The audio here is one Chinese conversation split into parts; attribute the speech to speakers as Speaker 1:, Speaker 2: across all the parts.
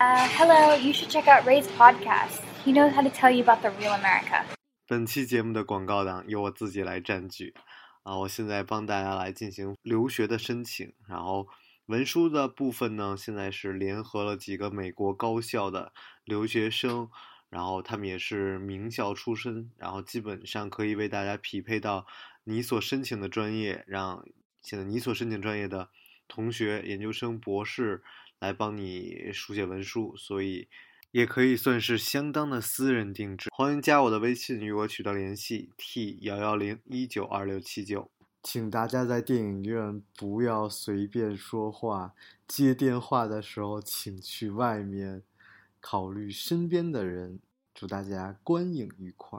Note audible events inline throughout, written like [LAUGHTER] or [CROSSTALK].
Speaker 1: Uh, hello, you should check out Ray's podcast. He knows how to tell you about the real America.
Speaker 2: 本期节目的广告档由我自己来占据啊！我现在帮大家来进行留学的申请，然后文书的部分呢，现在是联合了几个美国高校的留学生，然后他们也是名校出身，然后基本上可以为大家匹配到你所申请的专业，让现在你所申请专业的同学、研究生、博士来帮你书写文书，所以也可以算是相当的私人定制。欢迎加我的微信与我取得联系，t 幺幺零一九二六七九。请大家在电影院不要随便说话，接电话的时候请去外面，考虑身边的人。祝大家观影愉快。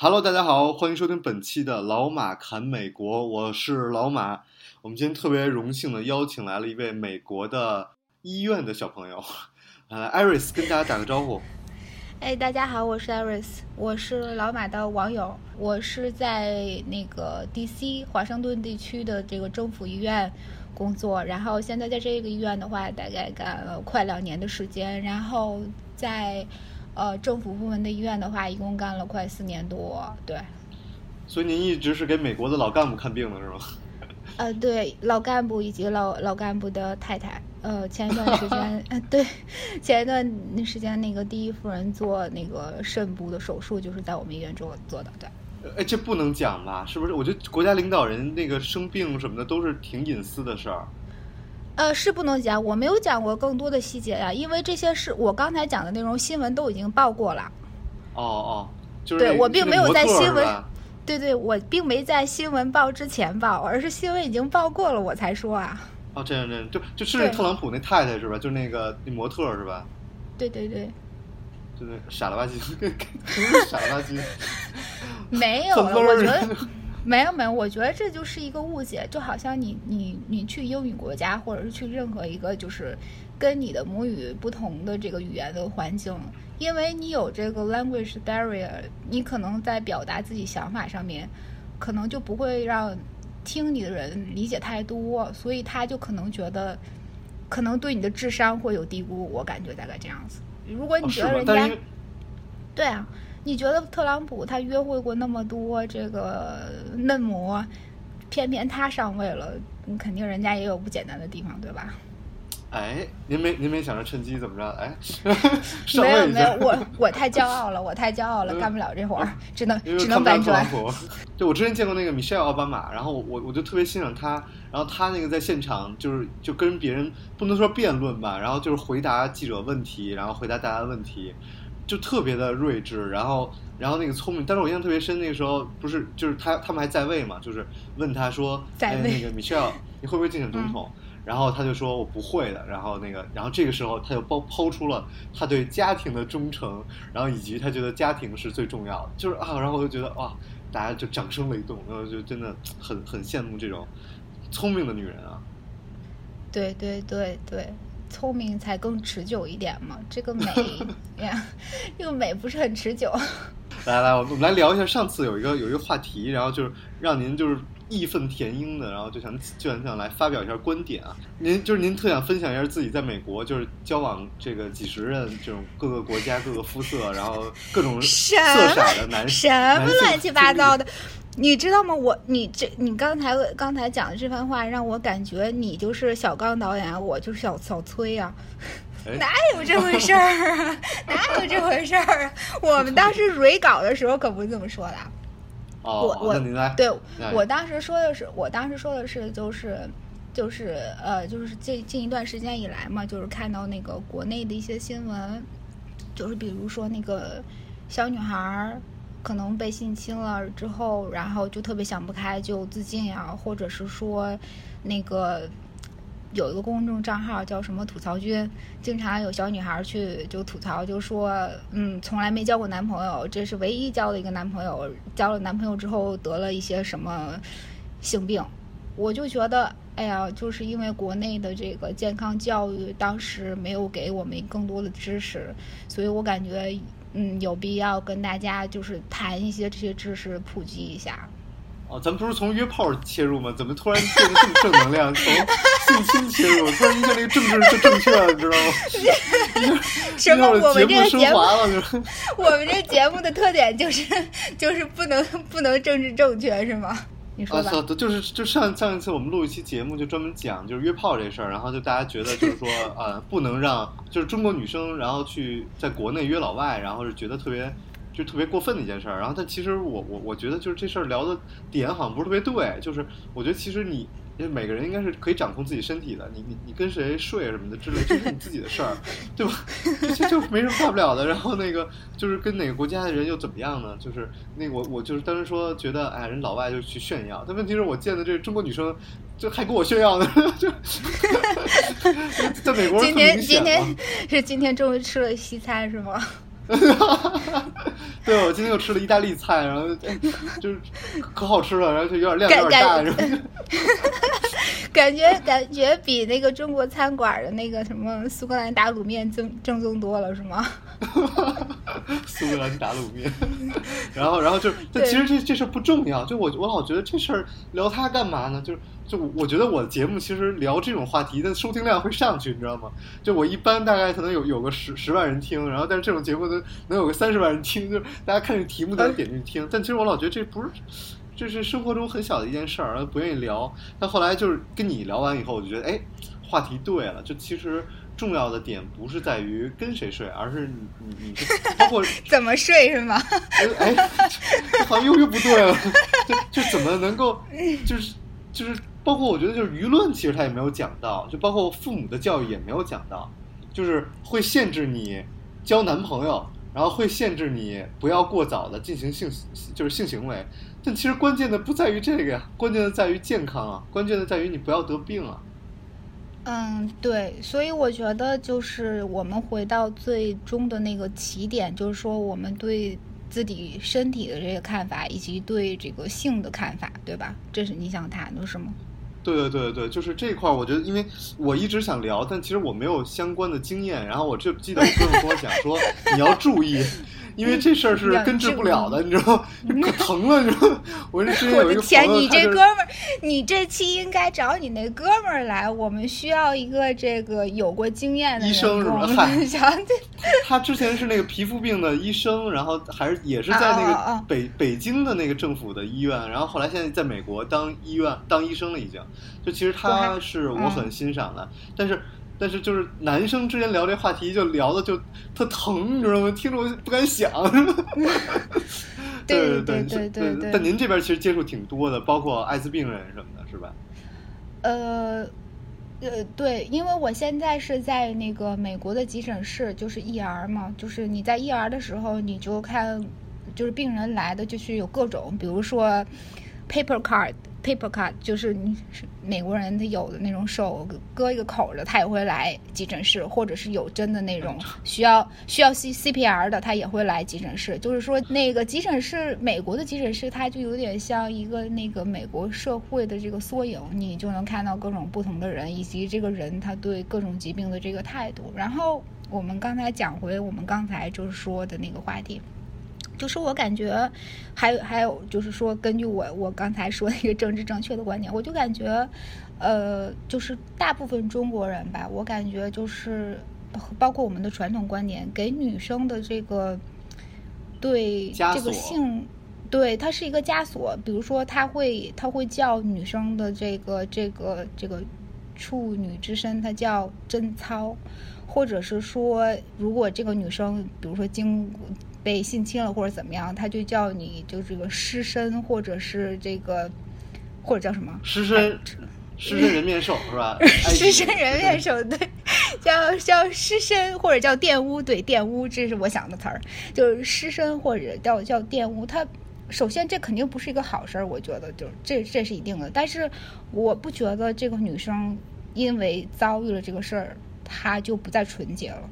Speaker 2: Hello，大家好，欢迎收听本期的老马侃美国，我是老马。我们今天特别荣幸的邀请来了一位美国的医院的小朋友，[LAUGHS] 呃，艾瑞斯跟大家打个招呼。[LAUGHS]
Speaker 3: 哎，大家好，我是 Iris，我是老马的网友，我是在那个 DC 华盛顿地区的这个政府医院工作，然后现在在这个医院的话，大概干了快两年的时间，然后在呃政府部门的医院的话，一共干了快四年多，对，
Speaker 2: 所以您一直是给美国的老干部看病的是吗？[LAUGHS]
Speaker 3: 呃，对，老干部以及老老干部的太太，呃，前一段时间，[LAUGHS] 呃，对，前一段时间那个第一夫人做那个肾部的手术，就是在我们医院做做的，对。
Speaker 2: 哎，这不能讲吧？是不是？我觉得国家领导人那个生病什么的都是挺隐私的事儿。
Speaker 3: 呃，是不能讲，我没有讲过更多的细节呀，因为这些是我刚才讲的内容，新闻都已经报过了。
Speaker 2: 哦哦，就是
Speaker 3: 对我并没有在新闻对对，我并没在新闻报之前报，而是新闻已经报过了，我才说啊。
Speaker 2: 哦，这样这样，就就是那特朗普那太太是吧？就是那个那模特是吧？
Speaker 3: 对对对，
Speaker 2: 就那傻了吧唧，[LAUGHS] 傻了吧唧。[LAUGHS]
Speaker 3: 没有我觉得 [LAUGHS] 没有没有，我觉得这就是一个误解，就好像你你你去英语国家，或者是去任何一个就是跟你的母语不同的这个语言的环境，因为你有这个 language barrier，你可能在表达自己想法上面，可能就不会让听你的人理解太多，所以他就可能觉得。可能对你的智商会有低估，我感觉大概这样子。如果你觉得人？家、对啊，你觉得特朗普他约会过那么多这个嫩模，偏偏他上位了，嗯肯定人家也有不简单的地方，对吧？
Speaker 2: 哎，您没您没想着趁机怎么着？哎，[LAUGHS]
Speaker 3: 没有没有，我我太骄傲了，我太骄傲了，[LAUGHS]
Speaker 2: 嗯
Speaker 3: 干不了这活儿，[LAUGHS] 只能只能搬砖
Speaker 2: 朗。普。对，我之前见过那个 Michelle 奥巴马，然后我我就特别欣赏他，然后他那个在现场就是就跟别人不能说辩论吧，然后就是回答记者问题，然后回答大家的问题，就特别的睿智，然后然后那个聪明。但是我印象特别深，那个时候不是就是他他们还在位嘛，就是问他说，
Speaker 3: 在位
Speaker 2: 哎那个 Michelle [LAUGHS] 你会不会竞选总统？然后他就说我不会的，然后那个，然后这个时候他就抛抛出了他对家庭的忠诚，然后以及他觉得家庭是最重要的，就是啊，然后我就觉得哇，大家就掌声雷动，然后就真的很很羡慕这种聪明的女人啊。
Speaker 3: 对对对对，聪明才更持久一点嘛。[LAUGHS] 这个美呀，这个美不是很持久。[LAUGHS]
Speaker 2: 来来，我们来聊一下上次有一个有一个话题，然后就是让您就是义愤填膺的，然后就想就想想来发表一下观点啊。您就是您特想分享一下自己在美国就是交往这个几十任这种各个国家各个肤色，然后各种
Speaker 3: 什
Speaker 2: 色色的男
Speaker 3: 什么乱七八糟的，你知道吗？我你这你刚才刚才讲的这番话，让我感觉你就是小刚导演，我就是小小崔啊。
Speaker 2: 哎 [LAUGHS]
Speaker 3: 哪有这回事儿啊？[LAUGHS] 哪有这回事儿啊？我们当时蕊稿的时候可不是这么说的。
Speaker 2: 哦，
Speaker 3: 我我对我当时说的是，我当时说的是，就是就是呃，就是这近一段时间以来嘛，就是看到那个国内的一些新闻，就是比如说那个小女孩儿可能被性侵了之后，然后就特别想不开，就自尽呀、或者是说那个有一个公众账号叫什么吐槽君，经常有小女孩去就吐槽，就说嗯，从来没交过男朋友，这是唯一交的一个男朋友，交了男朋友之后得了一些什么性病，我就觉得。哎呀，就是因为国内的这个健康教育当时没有给我们更多的知识，所以我感觉，嗯，有必要跟大家就是谈一些这些知识，普及一下。
Speaker 2: 哦，咱们不是从约炮切入吗？怎么突然变得这么正能量？从性侵切入，突然一下那个政治就正确了，你知道吗？
Speaker 3: 什么？我们这个节目，[LAUGHS]
Speaker 2: 我
Speaker 3: 们这节目的特点就是就是不能不能政治正确，是吗？啊，
Speaker 2: 操！就是就上上一次我们录一期节目，就专门讲就是约炮这事儿，然后就大家觉得就是说，[LAUGHS] 呃，不能让就是中国女生然后去在国内约老外，然后是觉得特别就特别过分的一件事儿。然后但其实我我我觉得就是这事儿聊的点好像不是特别对，就是我觉得其实你。因为每个人应该是可以掌控自己身体的，你你你跟谁睡什么的之类，这是你自己的事儿，[LAUGHS] 对吧？这就没什么大不了的。然后那个就是跟哪个国家的人又怎么样呢？就是那我我就是当时说觉得，哎，人老外就去炫耀，但问题是我见的这中国女生，就还跟我炫耀呢，就 [LAUGHS] 在美国
Speaker 3: 今天今天是今天终于吃了西餐是吗？[LAUGHS]
Speaker 2: 对，我今天又吃了意大利菜，然后就 [LAUGHS] 是可好吃了，然后就有点量有点大，是吧？
Speaker 3: 感觉感觉比那个中国餐馆的那个什么苏格兰打卤面正正宗多了，是吗？[LAUGHS]
Speaker 2: 苏格兰打卤面，然后然后就，但其实这这事不重要，就我我老觉得这事儿聊它干嘛呢？就是就我觉得我的节目其实聊这种话题的收听量会上去，你知道吗？就我一般大概可能有有个十十万人听，然后但是这种节目能能有个三十万人听，就大家看这题目都点进去听。但其实我老觉得这不是，这是生活中很小的一件事儿，然后不愿意聊。但后来就是跟你聊完以后，我就觉得哎，话题对了。就其实重要的点不是在于跟谁睡，而是你你你包括 [LAUGHS]
Speaker 3: 怎么睡是吗？
Speaker 2: 哎，[LAUGHS] 好像又又不对了。[LAUGHS] 就就怎么能够就是就是。包括我觉得就是舆论，其实他也没有讲到，就包括父母的教育也没有讲到，就是会限制你交男朋友，然后会限制你不要过早的进行性就是性行为。但其实关键的不在于这个呀，关键的在于健康啊，关键的在于你不要得病啊。
Speaker 3: 嗯，对，所以我觉得就是我们回到最终的那个起点，就是说我们对自己身体的这个看法，以及对这个性的看法，对吧？这是你想谈的是吗？
Speaker 2: 对对对对就是这块儿，我觉得，因为我一直想聊，但其实我没有相关的经验。然后我就记得我 [LAUGHS] 朋友跟我讲说，你要注意。因为这事儿是根治不了的，你知道吗？可 [LAUGHS] 疼了，你知道吗？我这之前有一个朋
Speaker 3: 友，你这哥们儿，你这期应该找你那哥们儿来。我们需要一个这个有过经验的
Speaker 2: 医生，是
Speaker 3: 吧？
Speaker 2: 嗨，他之前是那个皮肤病的医生，然后还是也是在那个北北京的那个政府的医院，然后后来现在在美国当医院当医生了，已经。就其实他是我很欣赏的，但是。但是就是男生之间聊这话题，就聊的就特疼，你知道吗？听着我不敢想。[LAUGHS]
Speaker 3: 对
Speaker 2: 对
Speaker 3: 对对对。
Speaker 2: 但您这边其实接触挺多的，包括艾滋病人什么的，是吧？
Speaker 3: 呃呃，对，因为我现在是在那个美国的急诊室，就是 ER 嘛，就是你在 ER 的时候，你就看，就是病人来的就是有各种，比如说 paper card。Paper card，就是你是美国人，他有的那种手割一个口的，他也会来急诊室，或者是有针的那种需要需要 C C P R 的，他也会来急诊室。就是说，那个急诊室，美国的急诊室，它就有点像一个那个美国社会的这个缩影，你就能看到各种不同的人，以及这个人他对各种疾病的这个态度。然后我们刚才讲回我们刚才就是说的那个话题。就是我感觉，还有还有，就是说，根据我我刚才说的一个政治正确的观点，我就感觉，呃，就是大部分中国人吧，我感觉就是，包括我们的传统观点，给女生的这个对这个性，对它是一个枷锁。比如说，他会他会叫女生的这个这个这个处女之身，它叫贞操，或者是说，如果这个女生，比如说经。被性侵了或者怎么样，他就叫你就这个尸身，或者是这个，或者叫什么
Speaker 2: 尸身，尸身人面兽是吧？[LAUGHS]
Speaker 3: 尸身人面兽对，叫叫尸身或者叫玷污，对玷污，这是我想的词儿，就是尸身或者叫叫玷污。他首先这肯定不是一个好事儿，我觉得就这这是一定的。但是我不觉得这个女生因为遭遇了这个事儿，他就不再纯洁了，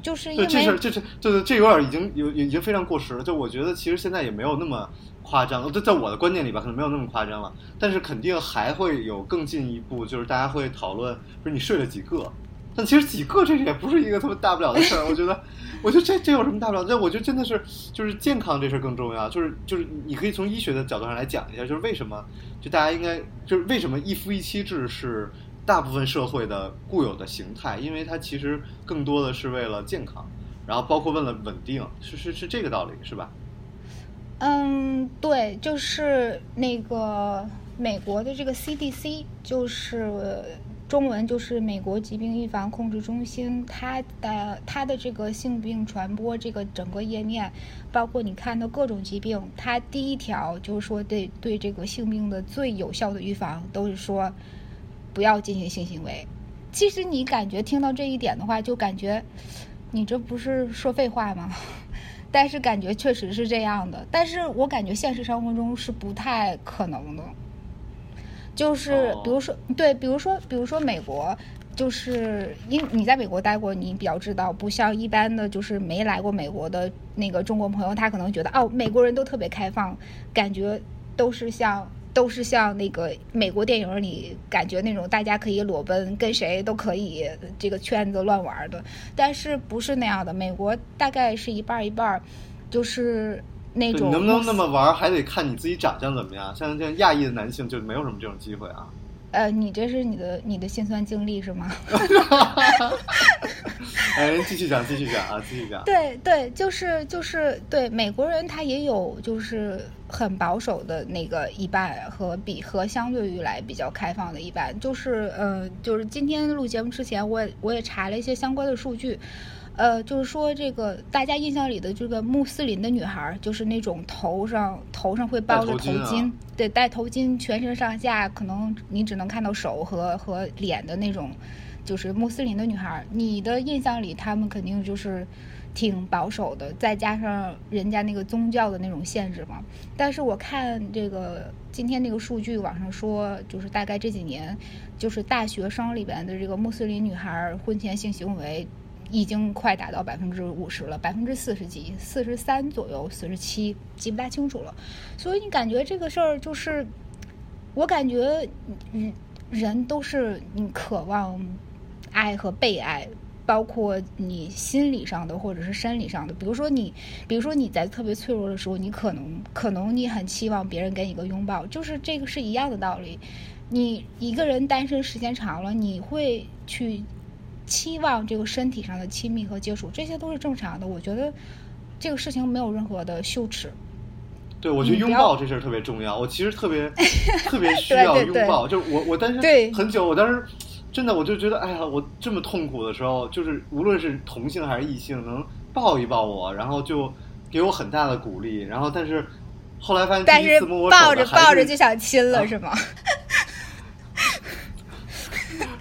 Speaker 3: 就是因
Speaker 2: 为这事这这这这这有点已经有已经非常过时了。就我觉得其实现在也没有那么夸张，这在我的观念里吧，可能没有那么夸张了。但是肯定还会有更进一步，就是大家会讨论，不是你睡了几个？但其实几个这也不是一个特别大不了的事儿，我觉得，[LAUGHS] 我觉得这这有什么大不了？这我觉得真的是就是健康这事儿更重要，就是就是你可以从医学的角度上来讲一下，就是为什么就大家应该就是为什么一夫一妻制是大部分社会的固有的形态，因为它其实更多的是为了健康，然后包括为了稳定，是是是这个道理，是吧？
Speaker 3: 嗯，对，就是那个美国的这个 CDC，就是中文就是美国疾病预防控制中心，它的它的这个性病传播这个整个页面，包括你看到各种疾病，它第一条就是说对对这个性病的最有效的预防都是说不要进行性行为。其实你感觉听到这一点的话，就感觉你这不是说废话吗？[LAUGHS] 但是感觉确实是这样的，但是我感觉现实生活中是不太可能的。就是
Speaker 2: 哦
Speaker 3: 比如说，对，比如说，比如说美国，就是因你在美国待过，你比较知道，不像一般的就是没来过美国的那个中国朋友，他可能觉得哦，美国人都特别开放，感觉都是像都是像那个美国电影里感觉那种大家可以裸奔，跟谁都可以这个圈子乱玩的，但是不是那样的。美国大概是一半儿一半儿，就是那种
Speaker 2: 你能不能那么玩儿，还得看你自己长相怎么样。像这样亚裔的男性就没有什么这种机会啊。
Speaker 3: 呃，你这是你的你的心酸经历是吗？[LAUGHS] [LAUGHS]
Speaker 2: 哎，继续讲，继续讲啊，继续讲。
Speaker 3: 对对，就是就是对美国人，他也有就是很保守的那个一半和比和相对于来比较开放的一半，就是呃，就是今天录节目之前，我也我也查了一些相关的数据。呃，就是说这个大家印象里的这个穆斯林的女孩儿，就是那种头上头上会包着头
Speaker 2: 巾啊，
Speaker 3: 对，戴头巾，全身上下可能你只能看到手和和脸的那种，就是穆斯林的女孩儿。你的印象里，她们肯定就是挺保守的，再加上人家那个宗教的那种限制嘛。但是我看这个今天那个数据，网上说就是大概这几年，就是大学生里边的这个穆斯林女孩儿婚前性行为。已经快达到百分之五十了，百分之四十几、四十三左右、四十七，记不大清楚了。所以你感觉这个事儿就是，我感觉人人都是你渴望爱和被爱，包括你心理上的或者是生理上的。比如说你，比如说你在特别脆弱的时候，你可能可能你很期望别人给你个拥抱，就是这个是一样的道理。你一个人单身时间长了，你会去期望这个身体上的亲密和接触，这些都是正常的。我觉得这个事情没有任何的羞耻。
Speaker 2: 对，我觉得拥抱这事儿特别重要。我其实特别 [LAUGHS] 特别需要
Speaker 3: 对对
Speaker 2: 拥抱，就是我我单
Speaker 3: 对
Speaker 2: 身很久，我当时真的我就觉得，哎呀，我这么痛苦的时候，就是无论是同性还是异性，能抱一抱我，然后就给我很大的鼓励。然后，但是后来发现
Speaker 3: 但是
Speaker 2: 摸我手
Speaker 3: 抱着抱着就想亲了，
Speaker 2: 啊
Speaker 3: 是吗？[LAUGHS]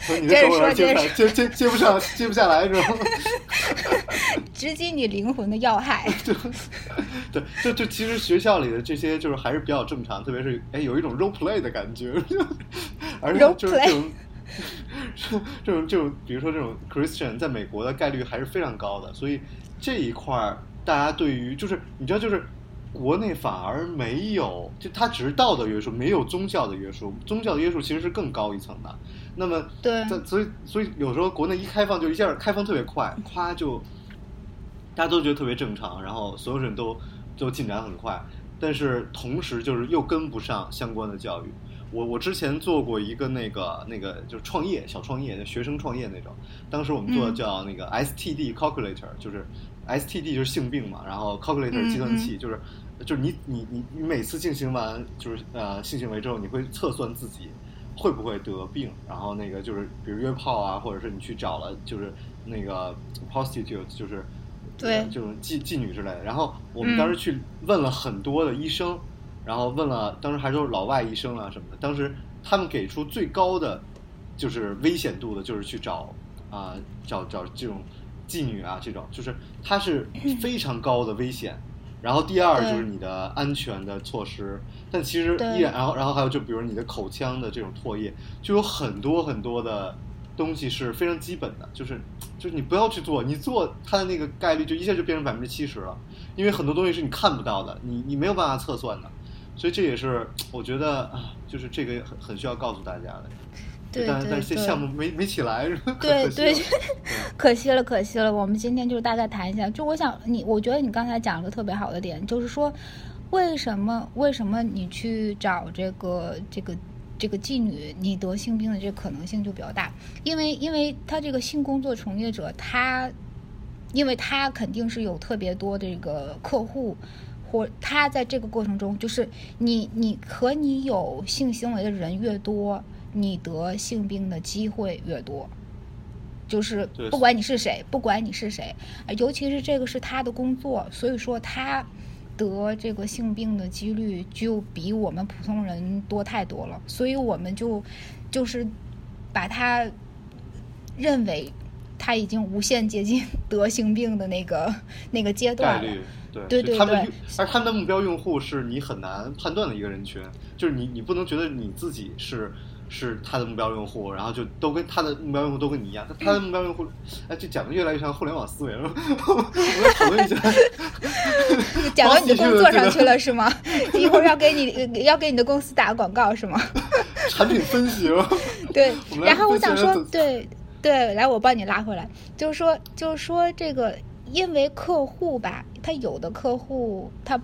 Speaker 2: 说你的手有点接不上，接接接不上，接不下来是吧？[LAUGHS]
Speaker 3: 直击你灵魂的要害。[LAUGHS]
Speaker 2: 对，就就其实学校里的这些就是还是比较正常，特别是哎有一种 role play 的感觉，而且就是这种这种这种，比如说这种 Christian 在美国的概率还是非常高的，所以这一块儿大家对于就是你知道就是。国内反而没有，就它只是道德约束，没有宗教的约束。宗教的约束其实是更高一层的。那么，
Speaker 3: 对。
Speaker 2: 在所以所以有时候国内一开放就一下开放特别快，夸就大家都觉得特别正常，然后所有人都都进展很快，但是同时就是又跟不上相关的教育。我我之前做过一个那个那个就是创业小创业，学生创业那种，当时我们做的
Speaker 3: 嗯。
Speaker 2: 叫那个 STD calculator，、就是 STD 就是性病嘛，然后 calculator
Speaker 3: 嗯
Speaker 2: 计算器、就是就是你你你你每次进行完就是呃性行为之后，你会测算自己会不会得病，然后那个就是比如约炮啊，或者是你去找了就是那个 prostitute 就是
Speaker 3: 对
Speaker 2: 呃这种妓妓女之类的。然后我们当时去问了很多的医生，然后问了当时还都是老外医生啊什么的，当时他们给出最高的就是危险度的，就是去找啊、找找这种妓女啊这种，就是它是 [LAUGHS] 非常高的危险。然后第二就是你的安全的措施，但其实
Speaker 3: 对。
Speaker 2: 依然，然后然后还有就比如你的口腔的这种唾液，就有很多很多的东西是非常基本的，就是就是你不要去做，你做它的那个概率就一下就变成百分之七十了，因为很多东西是你看不到的，你你没有办法测算的，所以这也是我觉得啊，就是这个很很需要告诉大家的。
Speaker 3: 对对
Speaker 2: 但但是这
Speaker 3: 对
Speaker 2: 项目没没起来，是吧 [LAUGHS]
Speaker 3: 对对 [LAUGHS]
Speaker 2: 可惜了
Speaker 3: 可惜了。我们今天就大概谈一下，就我想你，我觉得你刚才讲了个特别好的点，就是说，为什么为什么你去找这个这个这个妓女，你得性病的这个可能性就比较大，因为因为他这个性工作从业者，他因为他肯定是有特别多的这个客户。或他在这个过程中，就是你你和你有性行为的人越多，你得性病的机会越多。就是不管你是谁，不管你是谁，呃尤其是这个是他的工作，所以说他得这个性病的几率就比我们普通人多太多了，所以我们就就是把他认为他已经无限接近 [LAUGHS] 得性病的那个那个阶段
Speaker 2: 对
Speaker 3: 对对
Speaker 2: 而他们的目标用户是你很难判断的一个人群，就是你你不能觉得你自己是是他的目标用户，然后就都跟他的目标用户都跟你一样，他他的目标用户，哎，就讲的越来越像互联网思维了。[LAUGHS] 我们来讨论一下，[LAUGHS]
Speaker 3: 讲到你的工作上去
Speaker 2: 了，
Speaker 3: 是吗？[LAUGHS] 一会儿要给你要给你的公司打个广告是吗？
Speaker 2: 产品分析吗。
Speaker 3: 对然后我想说对对，来我帮你拉回来，就是说，就是说这个，因为客户吧，他有的客户他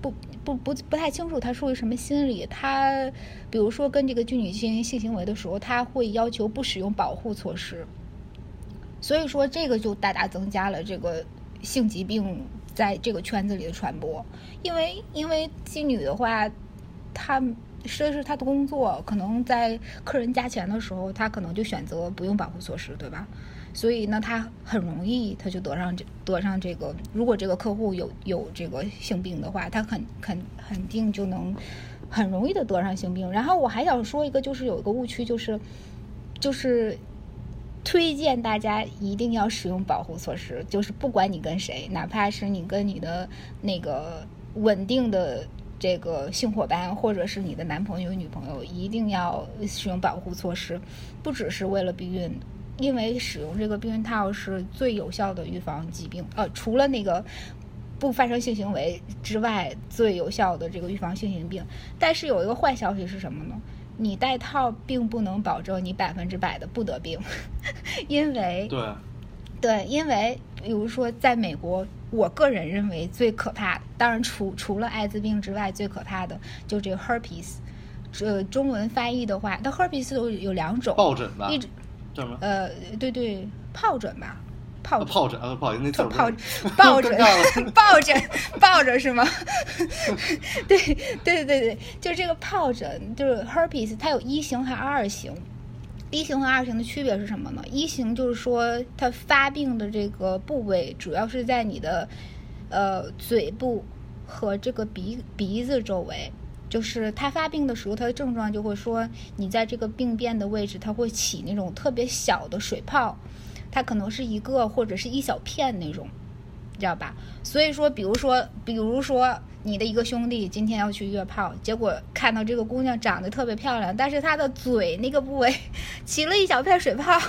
Speaker 3: 不不不不太清楚他属于什么心理，他比如说跟这个妓女进行性行为的时候，他会要求不使用保护措施，所以说这个就大大增加了这个性疾病在这个圈子里的传播，因为因为妓女的话，她这是她的工作，可能在客人加钱的时候，她可能就选择不用保护措施，对吧？所以呢，他很容易他就得上这得上这个，如果这个客户有有这个性病的话，他肯肯肯定就能很容易的得上性病。然后我还想说一个，就是有一个误区，就是就是推荐大家一定要使用保护措施，就是不管你跟谁，哪怕是你跟你的那个稳定的这个性伙伴，或者是你的男朋友、女朋友，一定要使用保护措施，不只是为了避孕。因为使用这个避孕套是最有效的预防疾病，呃，除了那个不发生性行为之外，最有效的这个预防性行病。但是有一个坏消息是什么呢？你戴套并不能保证你百分之百的不得病，[LAUGHS] 因为
Speaker 2: 对，
Speaker 3: 对，因为比如说在美国，我个人认为最可怕的，当然除除了艾滋病之外，最可怕的就这个 herpes。这中文翻译的话，它 herpes 有有两种，
Speaker 2: 疱疹吧
Speaker 3: 一，种
Speaker 2: 叫什么？
Speaker 3: 呃，对对，疱疹吧，疱
Speaker 2: 疱疹啊，不好意思，那字
Speaker 3: 疱疱疹疱疹疱疹是吗？[LAUGHS] 对对对对，就是这个疱疹就是 herpes，它有一型和二型。一型和二型的区别是什么呢？一型就是说它发病的这个部位主要是在你的呃嘴部和这个鼻鼻子周围。就是它发病的时候，它的症状就会说，你在这个病变的位置，它会起那种特别小的水泡，它可能是一个或者是一小片那种，知道吧？所以说，比如说，比如说你的一个兄弟今天要去约炮，结果看到这个姑娘长得特别漂亮，但是她的嘴那个部位 [LAUGHS] 起了一小片水泡，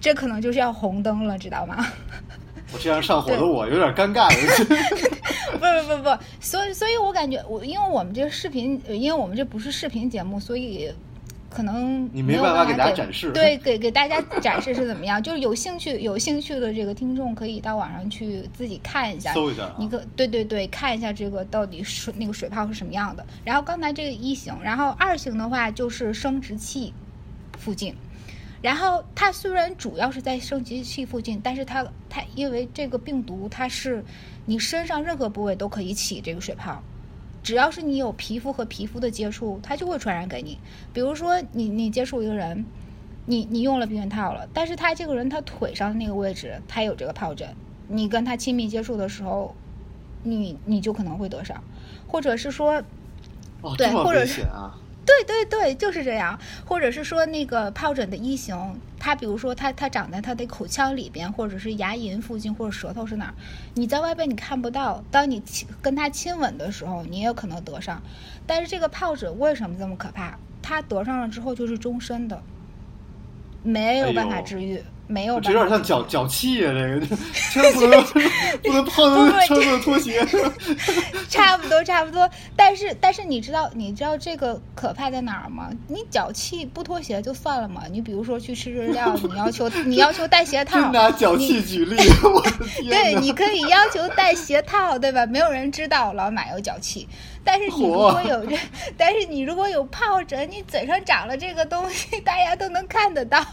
Speaker 3: 这可能就是要红灯了，知道吗？
Speaker 2: 我这样上火的我有点尴尬了。[LAUGHS]
Speaker 3: 不是不是不是，所以所以我感觉我因为我们这个视频，呃因为我们这不是视频节目，所以可能
Speaker 2: 你没
Speaker 3: 有
Speaker 2: 办法给大家展示
Speaker 3: 对，给给大家展示是怎么样。就是有兴趣有兴趣的这个听众可以到网上去自己看一下，
Speaker 2: 搜一下啊
Speaker 3: 你可对对对，看一下这个到底水那个水泡是什么样的。然后刚才这个一型，然后二型的话就是生殖器附近。然后它虽然主要是在生殖器附近，但是它它因为这个病毒它是你身上任何部位都可以起这个水泡，只要是你有皮肤和皮肤的接触，它就会传染给你。比如说你你接触一个人，你你用了避孕套了，但是他这个人他腿上的那个位置他有这个疱疹，你跟他亲密接触的时候，你你就可能会得上，或者是说
Speaker 2: 哦，
Speaker 3: 对或者是
Speaker 2: 啊！
Speaker 3: 对对对，就是这样，或者是说那个疱疹的一型，它比如说它它长在它的口腔里边，或者是牙龈附近，或者舌头是哪儿，你在外边你看不到，当你亲跟它亲吻的时候，你也有可能得上。但是这个疱疹为什么这么可怕？它得上了之后就是终身的，没有办法治愈。没有，
Speaker 2: 这有点像脚脚气啊，这个千万 [LAUGHS] 不能不能碰穿着拖鞋。[LAUGHS]
Speaker 3: 差不多，差不多。但是，但是你知道，你知道这个可怕在哪儿吗？你脚气不脱鞋就算了嘛。你比如说去吃日料，你要求你要求带鞋套，
Speaker 2: 拿脚气举例，[LAUGHS] 我的天！
Speaker 3: 对，你可以要求带鞋套，对吧？没有人知道老马有脚气。但是你如果有这，但是你如果有疱疹，你嘴上长了这个东西，大家都能看得到。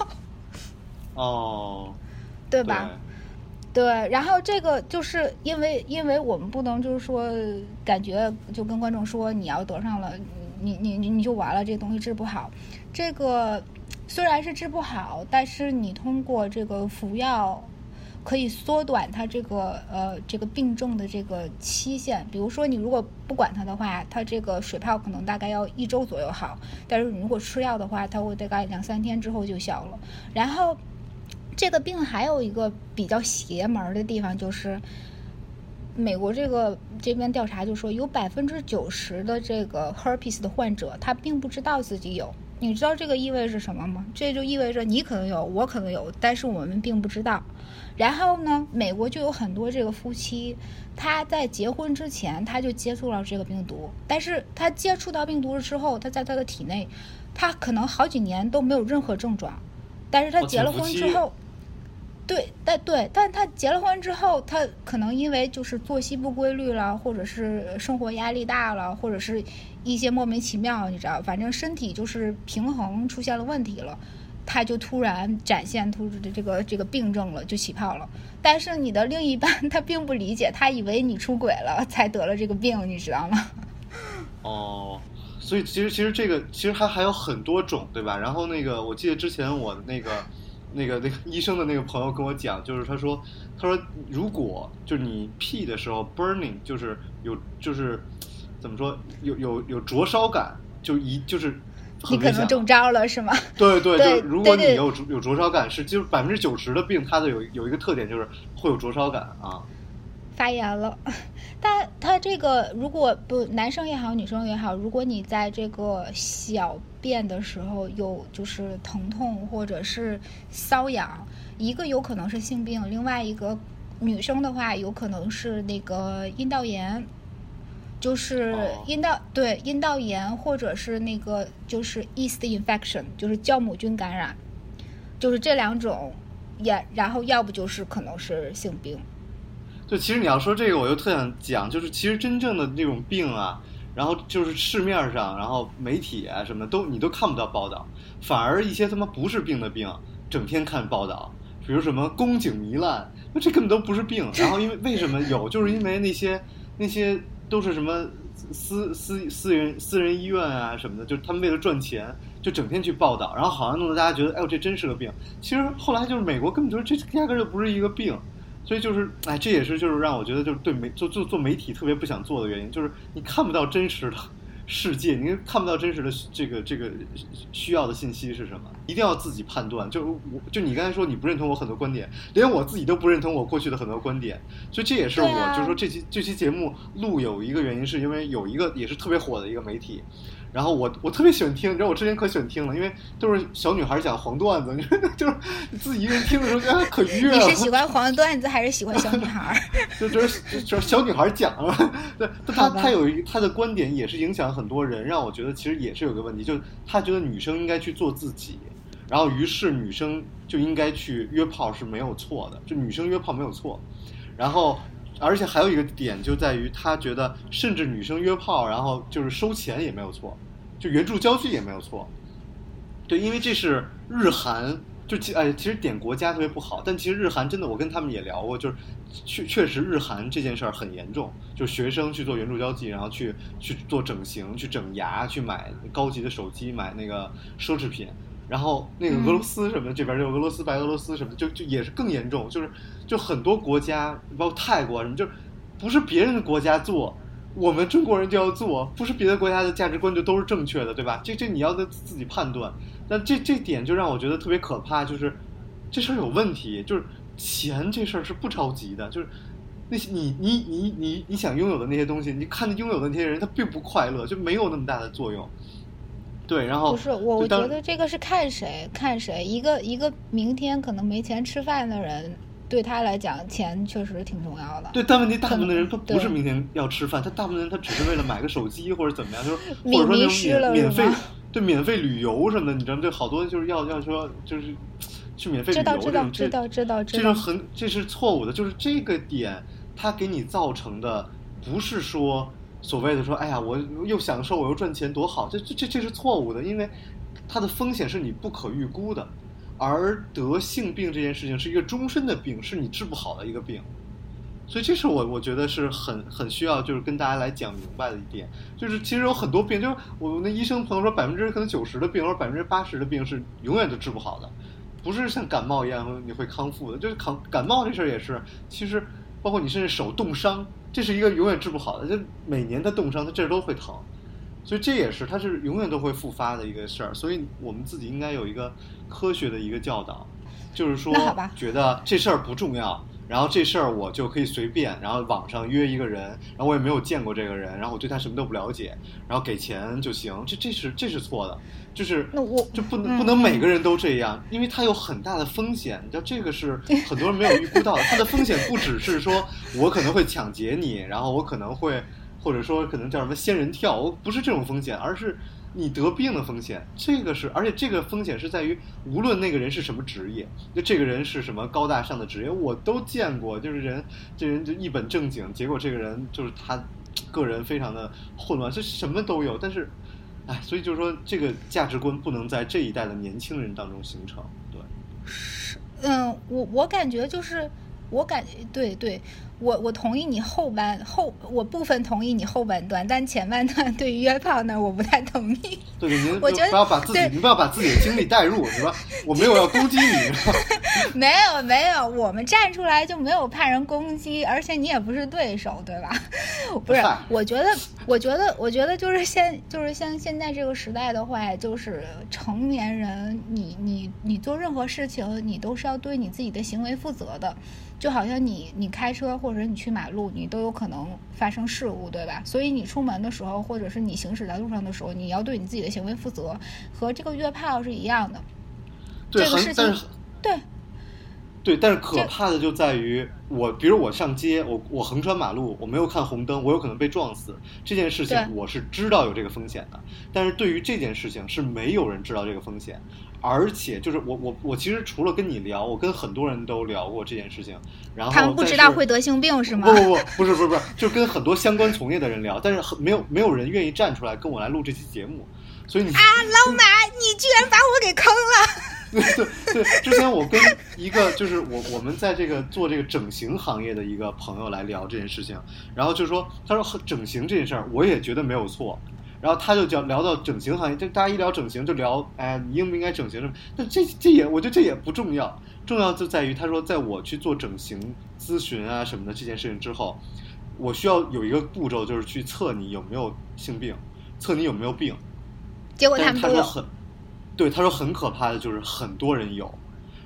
Speaker 2: 哦，
Speaker 3: 对吧？对，然后这个就是因为，因为我们不能就是说，感觉就跟观众说你要得上了，你你你你就完了，这东西治不好。这个虽然是治不好，但是你通过这个服药可以缩短它这个呃这个病症的这个期限。比如说你如果不管它的话，它这个水泡可能大概要一周左右好，但是你如果吃药的话，它会大概两三天之后就消了。然后。这个病还有一个比较邪门的地方，就是美国这个这边调查就说，有百分之九十的这个 herpes 的患者，他并不知道自己有。你知道这个意味着什么吗？这就意味着你可能有，我可能有，但是我们并不知道。然后呢，美国就有很多这个夫妻，他在结婚之前他就接触了这个病毒，但是他接触到病毒了之后，他在他的体内，他可能好几年都没有任何症状，但是他结了婚之后。对，但对，但他结了婚之后，他可能因为就是作息不规律了，或者是生活压力大了，或者是一些莫名其妙，你知道，反正身体就是平衡出现了问题了，他就突然展现出的这个这个病症了，就起泡了。但是你的另一半他并不理解，他以为你出轨了才得了这个病，你知道吗？
Speaker 2: 哦，所以其实其实这个其实还还有很多种，对吧？然后那个我记得之前我那个。那个那个医生的那个朋友跟我讲，就是他说，他说如果就是你屁的时候 burning，就是有就是怎么说有有有灼烧感，就一就是
Speaker 3: 你可能中招了是吗？
Speaker 2: 对对对，[LAUGHS] 如果你有有灼烧感，是就是百分之九十的病，它的有有一个特点就是会有灼烧感啊。
Speaker 3: 发炎了，[LAUGHS] 但他这个如果不男生也好，女生也好，如果你在这个小便的时候有就是疼痛或者是瘙痒，一个有可能是性病，另外一个女生的话有可能是那个阴道炎，就是阴道对阴道炎或者是那个就是 yeast infection，就是酵母菌感染，就是这两种，也然后要不就是可能是性病。
Speaker 2: 就其实你要说这个，我又特想讲，就是其实真正的那种病啊，然后就是市面上，然后媒体啊什么的都你都看不到报道，反而一些他妈不是病的病，整天看报道，比如什么宫颈糜烂，那这根本都不是病。然后因为为什么有，就是因为那些那些都是什么私私私人私人医院啊什么的，就他们为了赚钱，就整天去报道，然后好像弄得大家觉得，哎呦这真是个病。其实后来就是美国根本就是这压根就不是一个病。所以就是，哎，这也是就是让我觉得就是对媒做做做媒体特别不想做的原因，就是你看不到真实的世界，你看不到真实的这个这个需要的信息是什么，一定要自己判断。就我就你刚才说你不认同我很多观点，连我自己都不认同我过去的很多观点，所以这也是我就是说这期这期节目录有一个原因，是因为有一个也是特别火的一个媒体。然后我我特别喜欢听，你知道我之前可喜欢听了，因为都是小女孩讲黄段子，[LAUGHS] 就是自己一个人听的时候觉得可愉悦。
Speaker 3: 你是喜欢黄段子还是喜欢小女孩？[LAUGHS]
Speaker 2: 就就是就是小女孩讲了，[LAUGHS] 对，她她有一她的观点也是影响很多人，让我觉得其实也是有个问题，就是她觉得女生应该去做自己，然后于是女生就应该去约炮是没有错的，就女生约炮没有错，然后。而且还有一个点就在于，他觉得甚至女生约炮，然后就是收钱也没有错，就援助交际也没有错。对，因为这是日韩，就其哎，其实点国家特别不好，但其实日韩真的，我跟他们也聊过，就是确确实日韩这件事儿很严重，就学生去做援助交际，然后去去做整形、去整牙、去买高级的手机、买那个奢侈品。然后那个俄罗斯什么这边就俄罗斯白俄罗斯什么就就也是更严重，就是就很多国家包括泰国什么，就是不是别人的国家做，我们中国人就要做，不是别的国家的价值观就都是正确的，对吧？这这你要的自己判断。但这这点就让我觉得特别可怕，就是这事儿有问题，就是钱这事儿是不着急的，就是那些你你你你你想拥有的那些东西，你看拥有的那些人他并不快乐，就没有那么大的作用。对，然后
Speaker 3: 不是我，我觉得这个是看谁看谁，一个一个明天可能没钱吃饭的人，对他来讲，钱确实挺重要的。
Speaker 2: 对，但问题大部分的人他不是明天要吃饭，他大部分人他只是为了买个手机或者怎么样，就是
Speaker 3: 迷 [LAUGHS]
Speaker 2: 或者说那
Speaker 3: 迷失
Speaker 2: 种
Speaker 3: 了
Speaker 2: 免免费对免费旅游什么的，你知道吗？对，好多就是要要说就是去免费旅
Speaker 3: 知道知道
Speaker 2: 游这种，这
Speaker 3: 知道知道知
Speaker 2: 这
Speaker 3: 道
Speaker 2: 种很这是错误的，就是这个点他给你造成的不是说所谓的说，哎呀，我又享受我又赚钱多好，这这这这是错误的，因为它的风险是你不可预估的，而得性病这件事情是一个终身的病，是你治不好的一个病。所以这是我我觉得是很很需要就是跟大家来讲明白的一点，就是其实有很多病，就是我那医生朋友说百分之可能九十的病或者百分之八十的病是永远都治不好的，不是像感冒一样你会康复的，就是感感冒这事儿也是，其实包括你甚至手冻伤，这是一个永远治不好的，就每年的冻伤它这儿都会疼，所以这也是它是永远都会复发的一个事儿，所以我们自己应该有一个科学的一个教导，就是说觉得这事儿不重要。然后这事儿我就可以随便，然后网上约一个人，然后我也没有见过这个人，然后我对他什么都不了解，然后给钱就行，这这是这是错的，就是
Speaker 3: 那我
Speaker 2: 就不能
Speaker 3: 嗯。
Speaker 2: 不能每个人都这样，因为它有很大的风险，你知道这个是很多人没有预估到的，它的风险不只是说我可能会抢劫你，然后我可能会或者说可能叫什么仙人跳，我不是这种风险，而是你得病的风险，这个是，而且这个风险是在于，无论那个人是什么职业，就这个人是什么高大上的职业，我都见过，就是人这人就一本正经，结果这个人就是他个人非常的混乱，这什么都有，但是，哎，所以就是说这个价值观不能在这一代的年轻人当中形成，对。
Speaker 3: 是嗯，我我感觉就是，我感对对，我我同意你后半后，我部分同意你后半段，但前半段对于约炮呢，我不太同意。
Speaker 2: 对对，您
Speaker 3: 我觉得
Speaker 2: 不要把自己，您不要把自己的经历带入，是吧？我没有要攻击你，[LAUGHS]
Speaker 3: 没有没有，我们站出来就没有怕人攻击，而且你也不是对手，对吧？[LAUGHS] 不是，我觉得，我觉得，我觉得就是现就是像现在这个时代的话，就是成年人，你你你做任何事情，你都是要对你自己的行为负责的。就好像你你开车或者你去马路，你都有可能发生事故，对吧？所以你出门的时候，或者是你行驶在路上的时候，你要对你自己的行为负责，和这个约炮是一样的。
Speaker 2: 对，
Speaker 3: 这个事情
Speaker 2: 很但是
Speaker 3: 对，
Speaker 2: 对，但是可怕的就在于我，比如我上街，我我横穿马路，我没有看红灯，我有可能被撞死。这件事情我是知道有这个风险的，但是对于这件事情是没有人知道这个风险，而且就是我我我其实除了跟你聊，我跟很多人都聊过这件事情，然后
Speaker 3: 他们不知道会得性病是吗？
Speaker 2: 不不不，不是不是不是，就跟很多相关从业的人聊，但是很没有没有人愿意站出来跟我来录这期节目，所以你
Speaker 3: 啊，老马，你居然把我给坑了！[LAUGHS]
Speaker 2: 对对对，之前我跟一个就是我我们在这个做这个整形行业的一个朋友来聊这件事情，然后就说他说整形这件事儿，我也觉得没有错。然后他就讲聊到整形行业，就大家一聊整形就聊，哎，你应不应该整形什么？但这这也我觉得这也不重要，重要就在于他说，在我去做整形咨询啊什么的这件事情之后，我需要有一个步骤，就是去测你有没有性病，测你有没有病。
Speaker 3: 结果他们都有。
Speaker 2: 是他说很，对，他说很可怕的就是很多人有，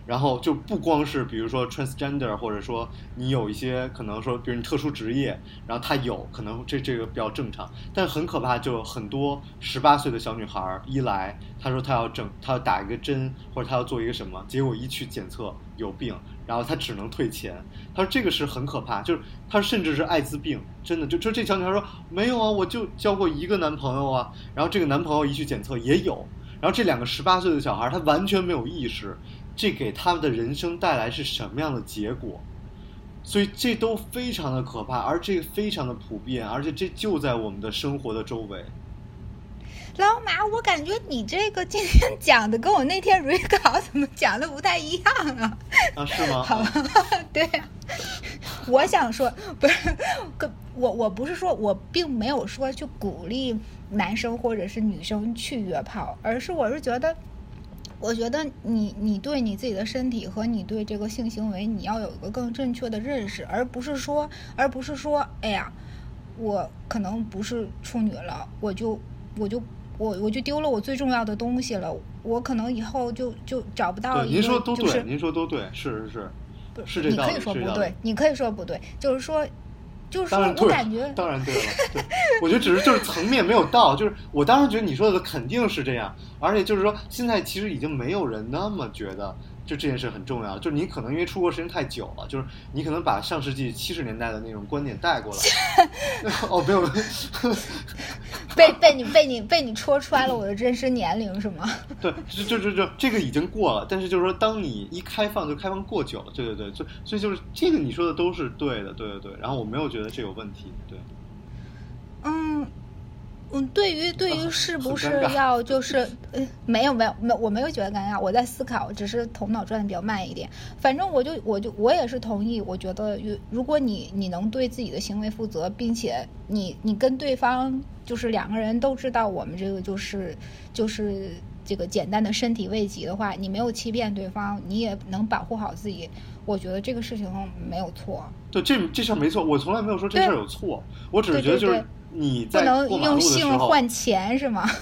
Speaker 2: 然后就不光是比如说 transgender，或者说你有一些可能说，比如你特殊职业，然后他有可能这这个比较正常，但很可怕，就很多十八岁的小女孩儿一来，她说她要整，她要打一个针，或者她要做一个什么，结果一去检测有病，然后她只能退钱。她说这个是很可怕，就是她甚至是艾滋病，真的就就这小女孩说没有啊，我就交过一个男朋友啊，然后这个男朋友一去检测也有，然后这两个十八岁的小孩，他完全没有意识，这给他们的人生带来是什么样的结果，所以这都非常的可怕，而这个非常的普遍，而且这就在我们的生活的周围。
Speaker 3: 老马，我感觉你这个今天讲的跟我那天 re 稿怎么讲的不太一样啊？
Speaker 2: 啊，是吗？
Speaker 3: 好吧，[LAUGHS] 对呀、我想说，不是，跟我我不是说我并没有说去鼓励男生或者是女生去约炮，而是我是觉得，我觉得你你对你自己的身体和你对这个性行为，你要有一个更正确的认识，而不是说，而不是说，哎呀。我可能不是处女了，我就我就我我就丢了我最重要的东西了，我可能以后就就找不到
Speaker 2: 对，
Speaker 3: 一个
Speaker 2: 您说都对，
Speaker 3: 就是
Speaker 2: 您说都对，是是是，
Speaker 3: 不
Speaker 2: 是这道理
Speaker 3: 你可以说不对，你可以说不对，就是说，就是说
Speaker 2: 当然对了，
Speaker 3: 我感觉
Speaker 2: 当然对了，对，我觉得只是就是层面没有到，就是我当时觉得你说的肯定是这样，而且就是说现在其实已经没有人那么觉得就这件事很重要，就是你可能因为出国时间太久了，就是你可能把上世纪七十年代的那种观点带过来，[LAUGHS] 哦没有，
Speaker 3: 被被你被你被你戳穿了我的真实年龄是吗？[LAUGHS]
Speaker 2: 对，就就就就这个已经过了，但是就是说，当你一开放就开放过久了，对对对，所以所以就是这个你说的都是对的，对对对，然后我没有觉得这有问题，对。
Speaker 3: 嗯。嗯，对于对于
Speaker 2: 啊
Speaker 3: 是不是要就是呃没有没有没有我没有觉得尴尬，我在思考，只是头脑转的比较慢一点。反正我就我就我也是同意，我觉得如如果你你能对自己的行为负责，并且你你跟对方就是两个人都知道我们这个就是就是这个简单的身体慰藉的话，你没有欺骗对方，你也能保护好自己，我觉得这个事情没有错。
Speaker 2: 对，这这事儿没错，我从来没有说这事儿有错，我只是觉得就是
Speaker 3: 对对对
Speaker 2: 你
Speaker 3: 不能用性换钱是吗？[LAUGHS]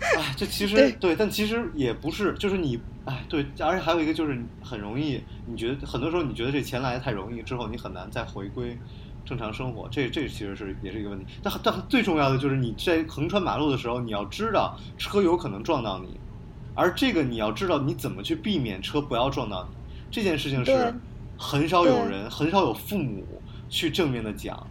Speaker 2: 哎，这其实
Speaker 3: 对
Speaker 2: 对，但其实也不是，就是你，哎，对，而且还有一个就是很容易，你觉得很多时候你觉得这钱来的太容易，之后你很难再回归正常生活，这这其实是也是一个问题。但但最重要的就是你在横穿马路的时候，你要知道车有可能撞到你，而这个你要知道你怎么去避免车不要撞到你，这件事情是很少有人，很少有父母去正面的讲。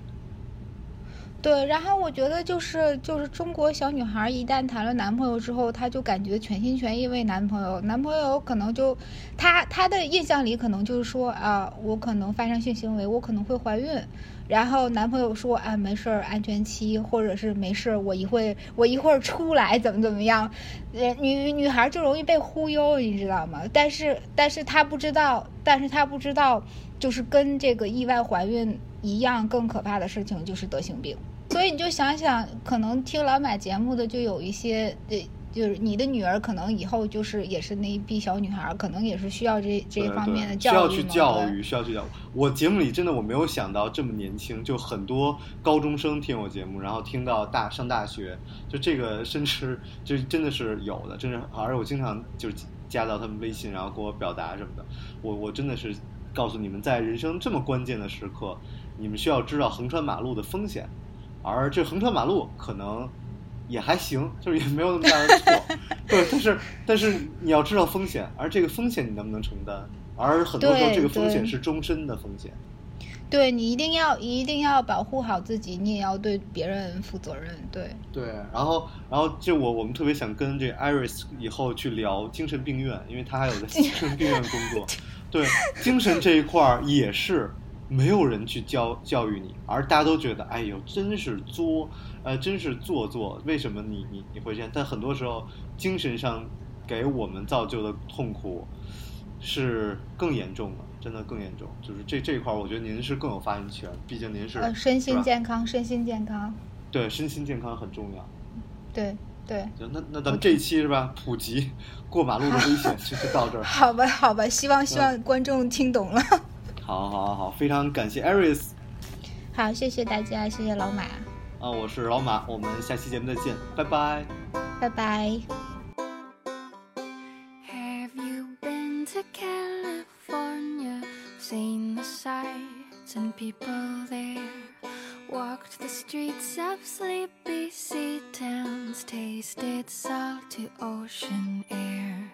Speaker 3: 对，然后我觉得就是就是中国小女孩一旦谈了男朋友之后，她就感觉全心全意为男朋友，男朋友可能就她她的印象里可能就是说啊，我可能发生性行为，我可能会怀孕，然后男朋友说啊没事儿，安全期，或者是没事儿，我一会我一会儿出来怎么怎么样，呃女女孩就容易被忽悠，你知道吗？但是但是她不知道，但是她不知道，就是跟这个意外怀孕一样更可怕的事情就是得性病。所以你就想想，可能听老买节目的就有一些，呃，就是你的女儿可能以后就是也是那一批小女孩，可能也是需要这这
Speaker 2: 对对
Speaker 3: 方面的教育
Speaker 2: 需要去教育，需要去教育。我节目里真的我没有想到这么年轻，就很多高中生听我节目，然后听到大上大学，就这个甚至就真的是有的，真是，而且我经常就是加到他们微信，然后跟我表达什么的。我我真的是告诉你们，在人生这么关键的时刻，你们需要知道横穿马路的风险，而这横穿马路可能。也还行，就是也没有那么大的错，[LAUGHS] 对，但是但是你要知道风险，而这个风险你能不能承担？而很多时候这个风险是终身的风险。
Speaker 3: 对你一定要一定要保护好自己，你也要对别人负责任。对，
Speaker 2: 对，然后然后就我我们特别想跟这个 Iris 以后去聊精神病院，因为他还有在精神病院工作。[LAUGHS] 对，精神这一块儿也是没有人去教教育你，而大家都觉得，哎呦，真是作，呃，真是做作，为什么你你你会这样？但很多时候，精神上给我们造就的痛苦是更严重的，真的更严重。就是这这一块儿，我觉得您是更有发言权，毕竟您是
Speaker 3: 呃，身心健康，身心健康。
Speaker 2: 对身心健康很重要。
Speaker 3: 对对，
Speaker 2: 行，那那咱们这一期是吧？普及过马路的危险就就到这儿。[LAUGHS]
Speaker 3: 好吧好吧，希望希望观众听懂了。
Speaker 2: 好，好，好，好，非常感谢 Aris
Speaker 3: 好，谢谢大家，谢谢老马，
Speaker 2: 啊，我是老马，我们下期节目再见，拜拜。
Speaker 3: 拜拜。
Speaker 4: Have you been to California? Seen the sights and people there? Walked the streets of sleepy sea towns, tasted salty ocean air.